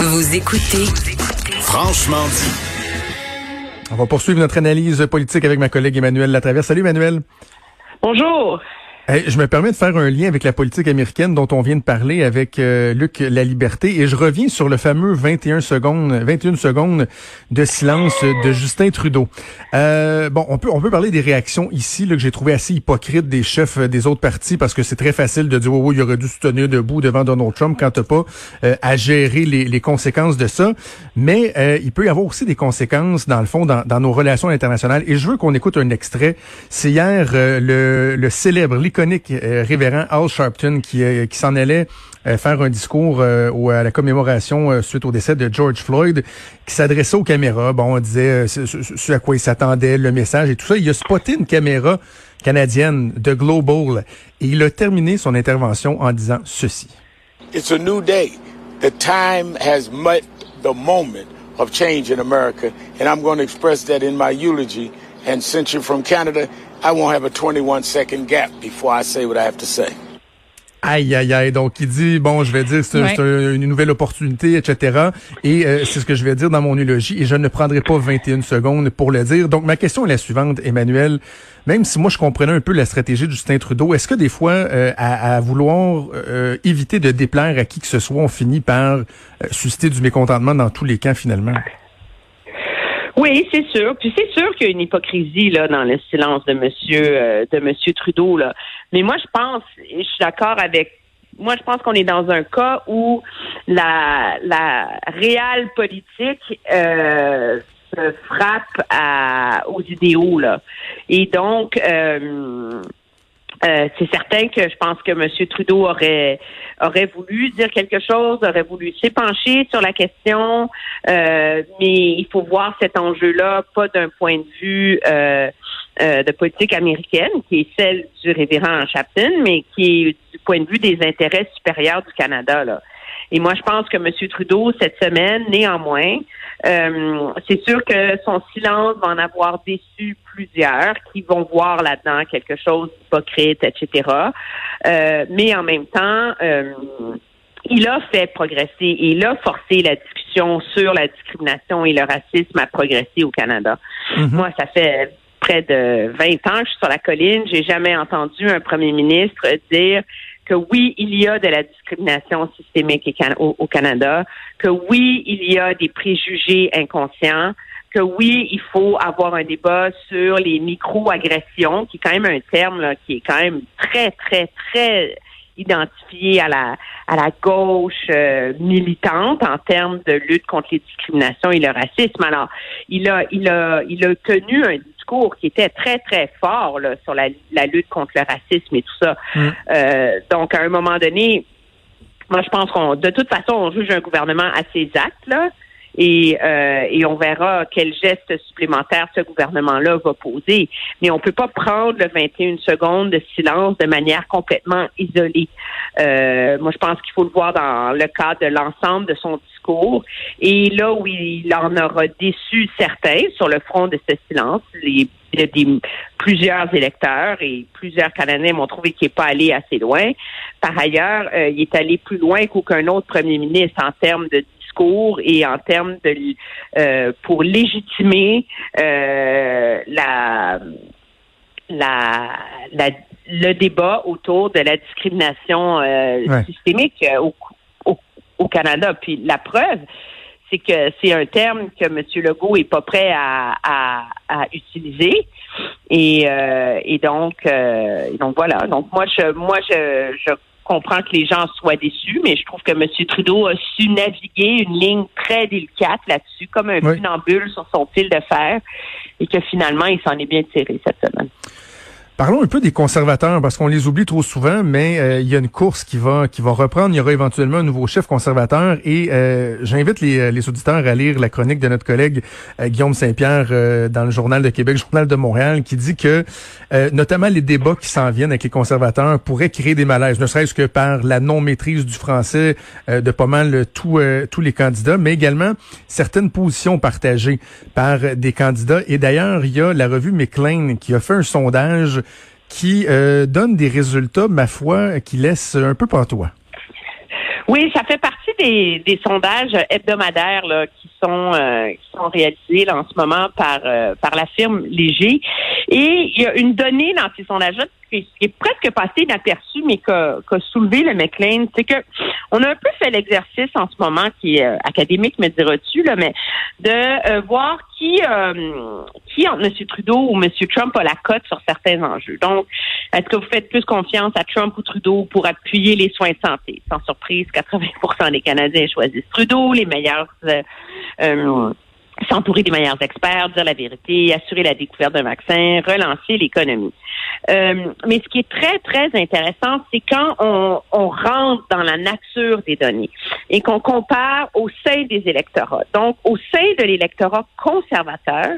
Vous écoutez Franchement dit. On va poursuivre notre analyse politique avec ma collègue Emmanuel Latraverse. Salut Emmanuel. Bonjour. Je me permets de faire un lien avec la politique américaine dont on vient de parler avec euh, Luc La Liberté et je reviens sur le fameux 21 secondes 21 secondes de silence de Justin Trudeau. Euh, bon, on peut on peut parler des réactions ici là, que j'ai trouvé assez hypocrites des chefs des autres partis parce que c'est très facile de dire oh, il aurait dû se tenir debout devant Donald Trump quand t'as pas euh, à gérer les, les, conséquences de ça. Mais euh, il peut y avoir aussi des conséquences dans le fond dans, dans nos relations internationales et je veux qu'on écoute un extrait. C'est hier le, le célèbre iconique euh, révérend Al Sharpton qui, euh, qui s'en allait euh, faire un discours à la commémoration suite au décès de George Floyd, qui s'adressait aux caméras. Bon, on disait ce, à quoi il s'attendait, le message et tout ça. Il a spoté une caméra canadienne de Global et il a terminé son intervention en disant ceci. It's a new day. The time has met the moment of change in America, and I'm going to express that in my eulogy. And since you're from Canada, I won't have a 21 second gap before I say what I have to say. Aïe, aïe, aïe. Donc, il dit, bon, je vais dire, c'est une nouvelle opportunité, etc. Et euh, c'est ce que je vais dire dans mon eulogie. Et je ne prendrai pas 21 secondes pour le dire. Donc, ma question est la suivante, Emmanuel. Même si moi, je comprenais un peu la stratégie de Justin Trudeau, est-ce que des fois, euh, à, vouloir euh, éviter de déplaire à qui que ce soit, on finit par susciter du mécontentement dans tous les camps, finalement? Oui, c'est sûr. Puis c'est sûr qu'il y a une hypocrisie là dans le silence de Monsieur euh, de Monsieur Trudeau là. Mais moi, je pense, je suis d'accord avec. Moi, je pense qu'on est dans un cas où la la réelle politique euh, se frappe à, aux idéaux là. Et donc. Euh, euh, c'est certain que je pense que M. Trudeau aurait aurait voulu dire quelque chose, aurait voulu s'épancher sur la question, euh, mais il faut voir cet enjeu-là pas d'un point de vue euh, de politique américaine, qui est celle du révérend Chapton, mais qui est du point de vue des intérêts supérieurs du Canada. Là. Et moi, je pense que M. Trudeau, cette semaine, néanmoins, euh, c'est sûr que son silence va en avoir déçu plusieurs qui vont voir là-dedans quelque chose d'hypocrite, etc. Euh, mais en même temps, euh, il a fait progresser et il a forcé la discussion sur la discrimination et le racisme à progresser au Canada. Mm-hmm. Moi, ça fait près de 20 ans que je suis sur la colline. J'ai jamais entendu un premier ministre dire que oui, il y a de la discrimination systémique au, Canada, que oui, il y a des préjugés inconscients, que oui, il faut avoir un débat sur les micro-agressions, qui est quand même un terme qui est quand même très, très, très identifié à la à la gauche euh, militante en termes de lutte contre les discriminations et le racisme. Alors, il a il a il a tenu un qui était très, très fort sur la, lutte contre le racisme et tout ça. Mm. Euh, donc, à un moment donné, moi, je pense qu'on, de toute façon, on juge un gouvernement à ses actes, là. Et, euh, et on verra quel geste supplémentaire ce gouvernement-là va poser. Mais on peut pas prendre le 21 secondes de silence de manière complètement isolée. Euh, moi, je pense qu'il faut le voir dans le cadre de l'ensemble de son discours. Et là où il en aura déçu certains sur le front de ce silence, les a des, plusieurs électeurs et plusieurs Canadiens m'ont trouvé qu'il n'est pas allé assez loin. Par ailleurs, euh, il est allé plus loin qu'aucun autre premier ministre en termes de et en termes de euh, pour légitimer euh, la, la, le débat autour de la discrimination euh, systémique au, au, Canada. Puis la preuve, c'est que c'est un terme que M. Legault est pas prêt à, à, utiliser. Et, et donc, donc voilà. Donc moi, je moi je, je comprends que les gens soient déçus, mais je trouve que M. Trudeau a su naviguer une ligne très délicate là-dessus, comme un funambule sur son fil de fer, et que finalement, il s'en est bien tiré cette semaine. Parlons un peu des conservateurs parce qu'on les oublie trop souvent, mais euh, il y a une course qui va qui va reprendre. Il y aura éventuellement un nouveau chef conservateur et euh, j'invite les, euh, les, auditeurs à lire la chronique de notre collègue Guillaume Saint-Pierre dans le Journal de Québec, Journal de Montréal, qui dit que notamment les débats qui s'en viennent avec les conservateurs pourraient créer des malaises, ne serait-ce que par la non maîtrise du français de pas mal tous tous les candidats, mais également certaines positions partagées par des candidats. Et d'ailleurs, il y a la revue McLean qui a fait un sondage qui euh, donne des résultats, ma foi, qui laissent un peu toi. Oui, ça fait partie des, des sondages hebdomadaires là, qui sont euh, qui sont réalisés en ce moment par euh, par la firme Léger. Et il y a une donnée dans ces sondages-là qui, est presque passée inaperçue, mais qu'a soulevé le McLean, c'est que on a un peu fait l'exercice en ce moment, qui est académique, me diras-tu, là, mais de voir qui, euh, qui entre M. Trudeau ou M. Trump a la cote sur certains enjeux. Donc, est-ce que vous faites plus confiance à Trump ou Trudeau pour appuyer les soins de santé? Sans surprise, 80% des Canadiens choisissent Trudeau, les meilleurs euh, euh, s'entourer des meilleurs experts, dire la vérité, assurer la découverte d'un vaccin, relancer l'économie. Euh, mais ce qui est très, très intéressant, c'est quand on, on, rentre dans la nature des données et qu'on compare au sein des électorats. Donc, au sein de l'électorat conservateur,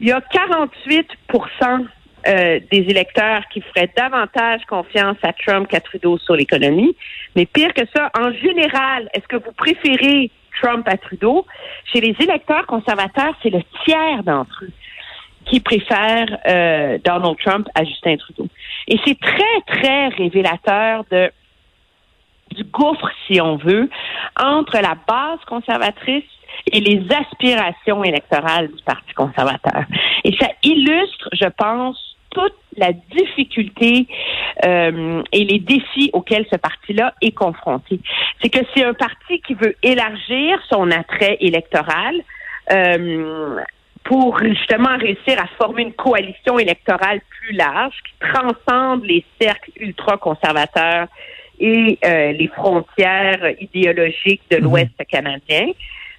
il y a 48% euh, des électeurs qui feraient davantage confiance à Trump qu'à Trudeau sur l'économie. Mais pire que ça, en général, est-ce que vous préférez Trump à Trudeau. Chez les électeurs conservateurs, c'est le tiers d'entre eux qui préfèrent euh, Donald Trump à Justin Trudeau. Et c'est très, très révélateur du gouffre, si on veut, entre la base conservatrice et les aspirations électorales du Parti conservateur. Et ça illustre, je pense, toute la difficulté euh, et les défis auxquels ce parti-là est confronté. C'est que c'est un parti qui veut élargir son attrait électoral. Euh, pour justement réussir à former une coalition électorale plus large qui transcende les cercles ultra-conservateurs et euh, les frontières idéologiques de mhm. l'Ouest canadien.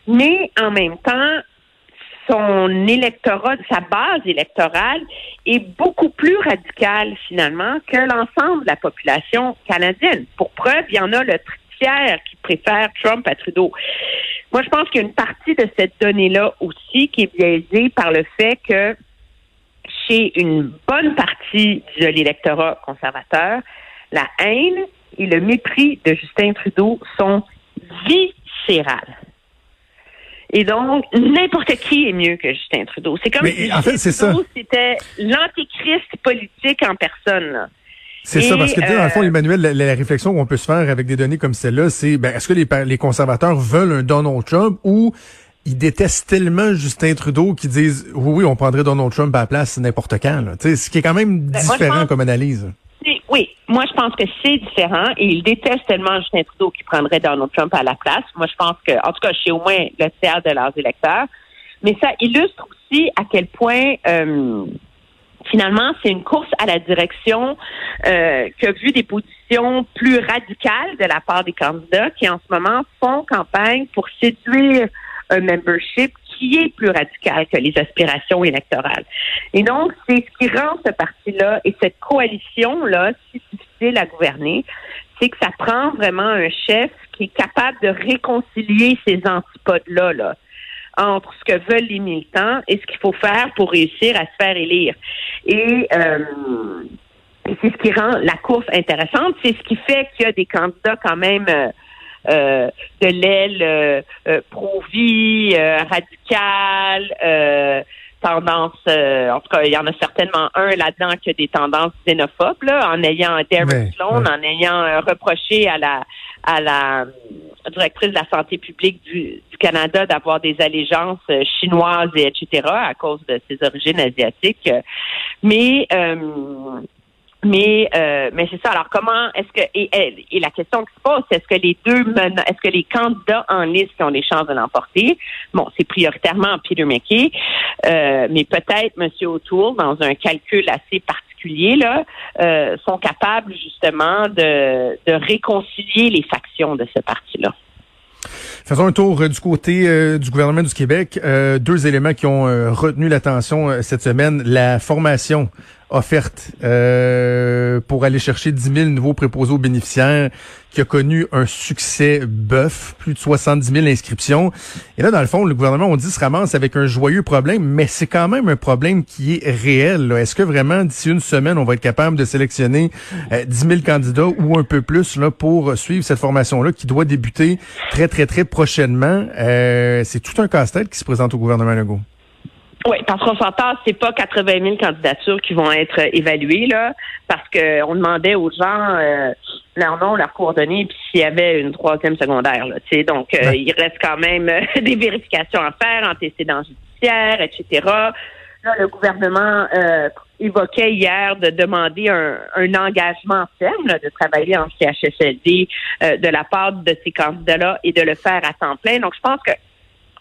Mais en même temps, son électorat, sa base électorale est beaucoup plus radicale finalement que l'ensemble de la population canadienne. Pour preuve, il y en a le tiers qui préfère Trump à Trudeau. Moi, je pense qu'il y a une partie de cette donnée-là aussi qui est biaisée par le fait que chez une bonne partie de l'électorat conservateur, la haine et le mépris de Justin Trudeau sont viscérales. Et donc, n'importe qui est mieux que Justin Trudeau. C'est comme si en fait, c'était l'antichrist politique en personne. C'est ça, parce que dans le fond, euh, Emmanuel, la, réflexion qu'on peut se faire avec des données comme celle-là, c'est ben, est-ce que les, les conservateurs veulent un Donald Trump ou ils détestent tellement Justin Trudeau qu'ils disent oui, oui, on prendrait Donald Trump à la place n'importe quand. Là. ce qui est quand même ben, différent comme analyse. Oui, moi je pense que c'est différent et ils détestent tellement Justin Trudeau qui prendrait Donald Trump à la place. Moi je pense que, en tout cas, suis au moins le tiers de leurs électeurs. Mais ça illustre aussi à quel point euh, finalement c'est une course à la direction euh, qui a vu des positions plus radicales de la part des candidats qui en ce moment font campagne pour séduire un membership qui est plus radical que les aspirations électorales. Et donc, c'est ce qui rend ce parti-là et cette coalition-là si difficile à gouverner, c'est que ça prend vraiment un chef qui est capable de réconcilier ces antipodes-là, là, entre ce que veulent les militants et ce qu'il faut faire pour réussir à se faire élire. Et euh, c'est ce qui rend la course intéressante. C'est ce qui fait qu'il y a des candidats quand même euh, de l'aile euh, euh, pro-vie, radicale, tendance, en tout cas, il y en a certainement un là-dedans qui a des tendances xénophobes, là, en ayant Derek Sloan, en ayant reproché à la à la directrice de la santé publique du, du Canada d'avoir des allégeances chinoises et etc. à cause de ses origines asiatiques. Mais mais euh, mais c'est ça. Alors comment est-ce que et, et, la question qui se pose, c'est est-ce que les deux est-ce que les candidats en liste ont des chances de l'emporter, bon, c'est prioritairement Peter McKay, euh, mais peut-être M. O'Toole dans un calcul assez particulier là, euh, sont capables justement de, de réconcilier les factions de ce parti-là. Faisons un tour euh, du côté euh, du gouvernement du Québec. Euh, deux éléments qui ont retenu l'attention cette semaine. La formation offerte pour aller chercher 10 000 nouveaux préposés aux bénéficiaires, qui a connu un succès bœuf, plus de 70 000 inscriptions. Et là, dans le fond, le gouvernement, on dit, se ramasse avec un joyeux problème, mais c'est quand même un problème qui est réel. Est-ce que vraiment, d'ici une semaine, on va être capable de sélectionner euh, 10 000 candidats ou un peu plus là pour suivre cette formation-là qui doit débuter très, très, très prochainement? Euh, c'est tout un casse-tête qui se présente au gouvernement Legault. Oui, parce qu'on s'entend, c'est pas 80 000 candidatures qui vont être évaluées là, parce qu'on demandait aux gens euh, leur nom, leurs coordonnées, puis s'il y avait une troisième secondaire. Là, donc, euh, il reste quand même euh, des vérifications à faire, antécédents judiciaires, etc. Là, le gouvernement évoquait hier de demander un, engagement ferme de travailler en CHSLD de la part de ces candidats-là et de le faire à temps plein. Donc, je pense que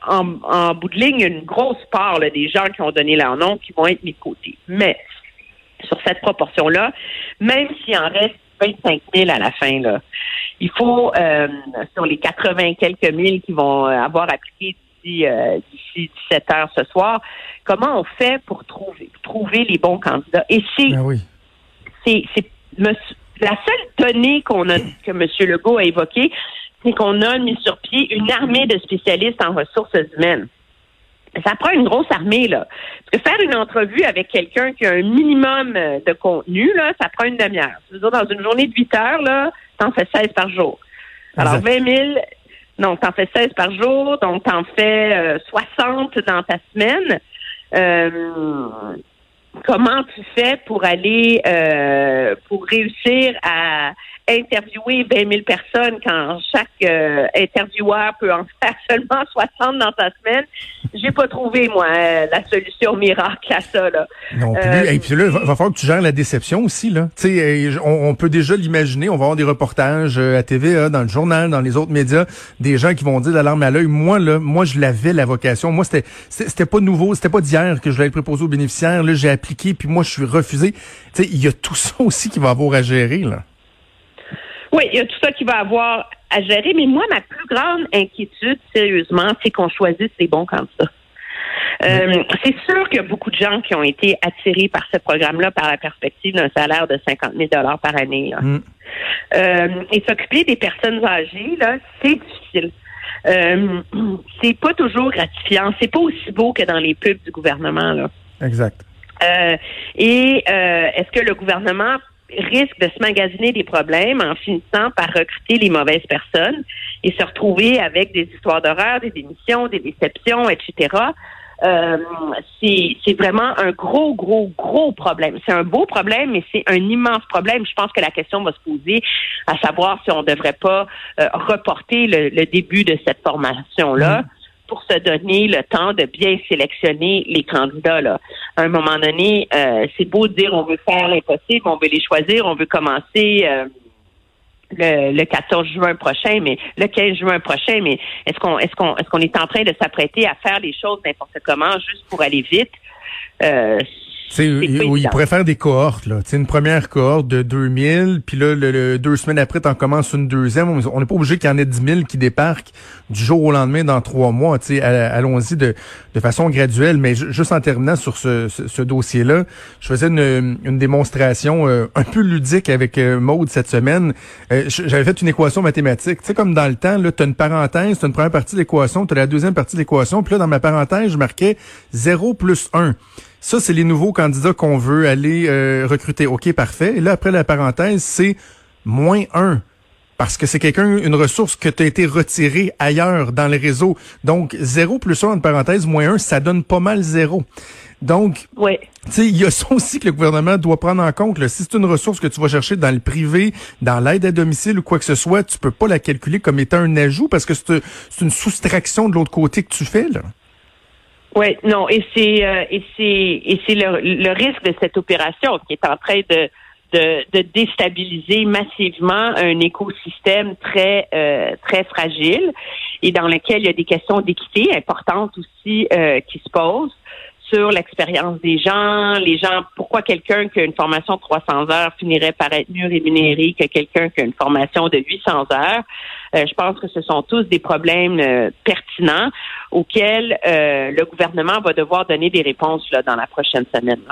en, bout de ligne, une grosse part des gens qui ont donné leur nom qui vont être mis de côté. Mais sur cette proportion-là, même s'il en reste 25 000 à la fin, là, il faut, euh, sur les 80 quelques mille qui vont avoir appliqué d'ici, euh, 17 heures ce soir, comment on fait pour trouver, trouver les bons candidats? Et c'est, ben c'est, c'est la seule donnée qu'on a, que M. Legault a évoquée, c'est qu'on a mis sur pied une armée de spécialistes en ressources humaines. Ça prend une grosse armée, là. Parce que faire une entrevue avec quelqu'un qui a un minimum euh, de contenu, là, ça prend une demi-heure. dans une journée de 8 heures, là, t'en fais 16 par jour. Alors, 20 000, donc t'en fais 16 par jour, donc t'en fais 60 euh, dans ta semaine. Euh, comment tu fais pour aller, pour réussir à interviewer 20 000 personnes quand chaque euh, intervieweur peut en faire seulement 60 dans sa semaine. J'ai pas trouvé, moi, euh, la solution miracle à ça. Là. Non plus. Euh, Et puis là, il va, falloir que tu gères la déception aussi. Là. sais, on, on peut déjà l'imaginer. On va avoir des reportages à TVA, dans le journal, dans les autres médias, des gens qui vont dire l'alarme à l'œil. Moi, là, moi, je l'avais la vocation. Moi, c'était c'était pas nouveau, c'était pas d'hier que je voulais être préposé aux bénéficiaires. Là, j'ai appliqué, puis moi, je suis refusé. Tu sais, il y a tout ça aussi qui va avoir à gérer. là. Oui, il y a tout ça qui va avoir à gérer, mais moi, ma plus grande inquiétude, sérieusement, c'est qu'on choisisse les bons candidats. Euh, c'est sûr qu'il y a beaucoup de gens qui ont été attirés par ce programme-là par la perspective d'un salaire de 50 000 par année. Mm. Euh, et s'occuper des personnes âgées, là, c'est difficile. Euh, c'est pas toujours gratifiant. C'est pas aussi beau que dans les pubs du gouvernement. Là. Exact. et est-ce que le gouvernement risque de se magasiner des problèmes en finissant par recruter les mauvaises personnes et se retrouver avec des histoires d'horreur, des démissions, des déceptions, etc. Euh, c'est vraiment un gros, gros, gros problème. C'est un beau problème, mais c'est un immense problème. Je pense que la question va se poser à savoir si on ne devrait pas euh, reporter le, début de cette formation-là. Mm pour se donner le temps de bien sélectionner les candidats. Là. À un moment donné, euh, c'est beau de dire on veut faire l'impossible, on veut les choisir, on veut commencer euh, le, 14 juin prochain, mais le 15 juin prochain, mais est-ce qu'on est-ce qu'on est-ce qu'on est en train de s'apprêter à faire les choses n'importe comment juste pour aller vite? Euh, où il pourrait faire des cohortes, là. une première cohorte de 2000, puis là, le, deux semaines après, tu en commences une deuxième. On n'est pas obligé qu'il y en ait 10 000 qui débarquent du jour au lendemain dans trois mois. Allons-y de, de façon graduelle. Mais juste en terminant sur ce, ce, dossier-là, je faisais une, une démonstration euh, un peu ludique avec euh, Maude cette semaine. Euh, j'avais fait une équation mathématique. Tu sais, comme dans le temps, tu as une parenthèse, tu as une première partie de l'équation, tu as la deuxième partie de l'équation, puis là, dans ma parenthèse, je marquais 0 plus 1. Ça, c'est les nouveaux candidats qu'on veut aller euh, recruter. OK, parfait. Et là, après la parenthèse, c'est moins un. Parce que c'est quelqu'un, une ressource que tu as été retirée ailleurs dans les réseaux. Donc, zéro plus un, en parenthèse, moins un, ça donne pas mal zéro. Donc, ouais. tu sais, il y a ça aussi que le gouvernement doit prendre en compte. Là. Si c'est une ressource que tu vas chercher dans le privé, dans l'aide à domicile ou quoi que ce soit, tu peux pas la calculer comme étant un ajout parce que c'est une soustraction de l'autre côté que tu fais. Là. Oui, non, et c'est euh, et c'est et c'est le, le, risque de cette opération qui est en train de de, de déstabiliser massivement un écosystème très euh, très fragile et dans lequel il y a des questions d'équité importantes aussi euh, qui se posent sur l'expérience des gens, les gens, pourquoi quelqu'un qui a une formation de 300 heures finirait par être mieux rémunéré que quelqu'un qui a une formation de 800 heures. Euh, je pense que ce sont tous des problèmes euh, pertinents auxquels euh, le gouvernement va devoir donner des réponses là, dans la prochaine semaine.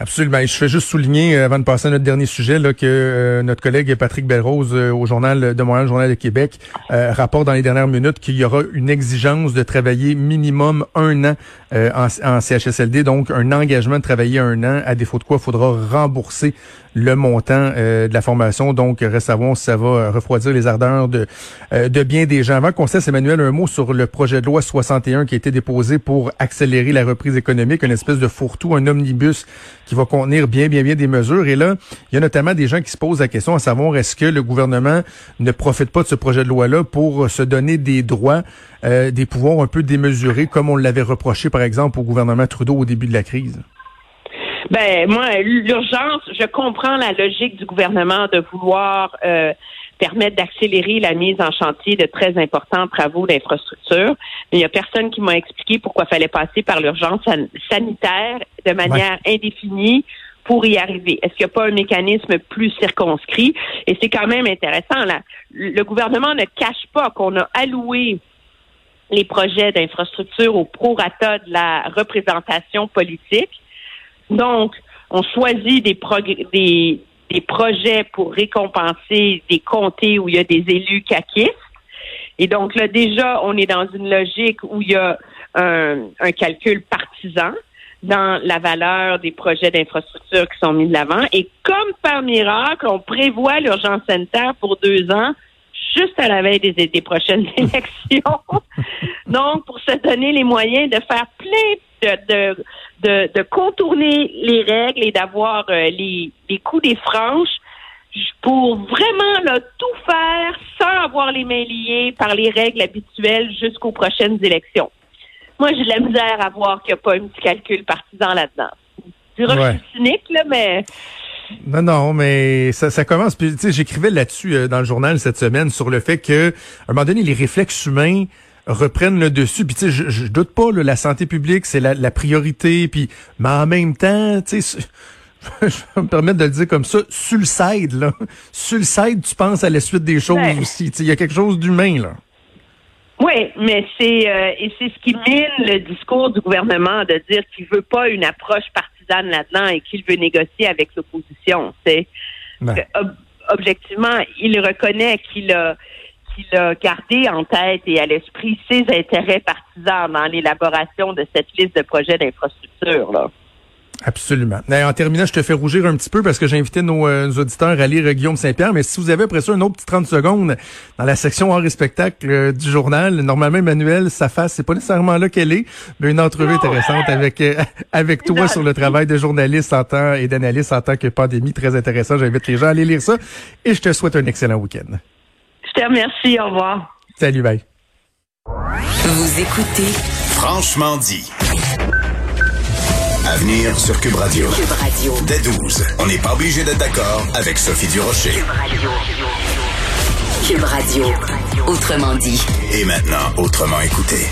Absolument. Je fais juste souligner, euh, avant de passer à notre dernier sujet, là, que euh, notre collègue Patrick Belrose euh, au Journal de Montréal, Journal de Québec, rapporte dans les dernières minutes qu'il y aura une exigence de travailler minimum un an en, en, CHSLD, donc un engagement de travailler un an, à défaut de quoi il faudra rembourser le montant de la formation. Donc, reste à voir si ça va refroidir les ardeurs de, de bien des gens. Avant qu'on cesse, Emmanuel, un mot sur le projet de loi 61 qui a été déposé pour accélérer la reprise économique, une espèce de fourre-tout, un omnibus qui va contenir bien, bien, bien des mesures. Et là, il y a notamment des gens qui se posent la question à savoir est-ce que le gouvernement ne profite pas de ce projet de loi-là pour se donner des droits, euh, des pouvoirs un peu démesurés, comme on l'avait reproché, par exemple, au gouvernement Trudeau au début de la crise? Ben moi, l'urgence, je comprends la logique du gouvernement de vouloir euh, permettre d'accélérer la mise en chantier de très importants travaux d'infrastructure. Mais il n'y a personne qui m'a expliqué pourquoi il fallait passer par l'urgence sanitaire de manière indéfinie pour y arriver. Est-ce qu'il n'y a pas un mécanisme plus circonscrit? Et c'est quand même intéressant. Là. Le gouvernement ne cache pas qu'on a alloué les projets d'infrastructure au prorata de la représentation politique. Donc, on choisit des, des, des projets pour récompenser des comtés où il y a des élus caquistes. Et donc là, déjà, on est dans une logique où il y a un, calcul partisan dans la valeur des projets d'infrastructure qui sont mis de l'avant. Et comme par miracle, on prévoit l'urgence sanitaire pour deux ans, juste à la veille des, des prochaines élections. Donc, pour se donner les moyens de faire plein de, de, de, contourner les règles et d'avoir euh, les, les coups des franches pour vraiment là, tout faire sans avoir les mains liées par les règles habituelles jusqu'aux prochaines élections. Moi, j'ai de la misère à voir qu'il n'y a pas un petit calcul partisan là-dedans. Du ouais. cynique, là, mais... Non, non, mais ça, ça commence. Puis, j'écrivais là-dessus euh, dans le journal cette semaine sur le fait que, à un moment donné, les réflexes humains reprennent le dessus. Puis tu sais, je, doute pas, la santé publique, c'est la, priorité. Puis, mais en même temps, tu sais, je vais me permettre de le dire comme ça, side, là. Side, tu penses à la suite des choses aussi. Il y a quelque chose d'humain, là. Oui, mais c'est euh, et c'est ce qui mine le discours du gouvernement de dire qu'il veut pas une approche partisane là-dedans et qu'il veut négocier avec l'opposition. C'est objectivement, il reconnaît qu'il a qu'il a gardé en tête et à l'esprit ses intérêts partisans dans l'élaboration de cette liste de projets d'infrastructure. Absolument. en terminant, je te fais rougir un petit peu parce que j'ai invité nos, euh, auditeurs à lire Guillaume Saint-Pierre, mais si vous avez après ça un autre petit 30 secondes dans la section hors et spectacle euh, du journal, normalement, Emmanuel, sa face, c'est pas nécessairement là qu'elle est, mais une entrevue intéressante avec euh, avec toi sur le travail de journaliste en temps et d'analyste en tant que pandémie, très intéressant. J'invite les gens à aller lire ça et je te souhaite un excellent week-end. Je te remercie. Au revoir. Salut, bye. Vous écoutez Franchement dit. Avenir sur Cube Radio. Cube Radio. Dès 12. On n'est pas obligé d'être d'accord avec Sophie Durocher. Cube Radio. Cube Radio. Autrement dit. Et maintenant, autrement écouté.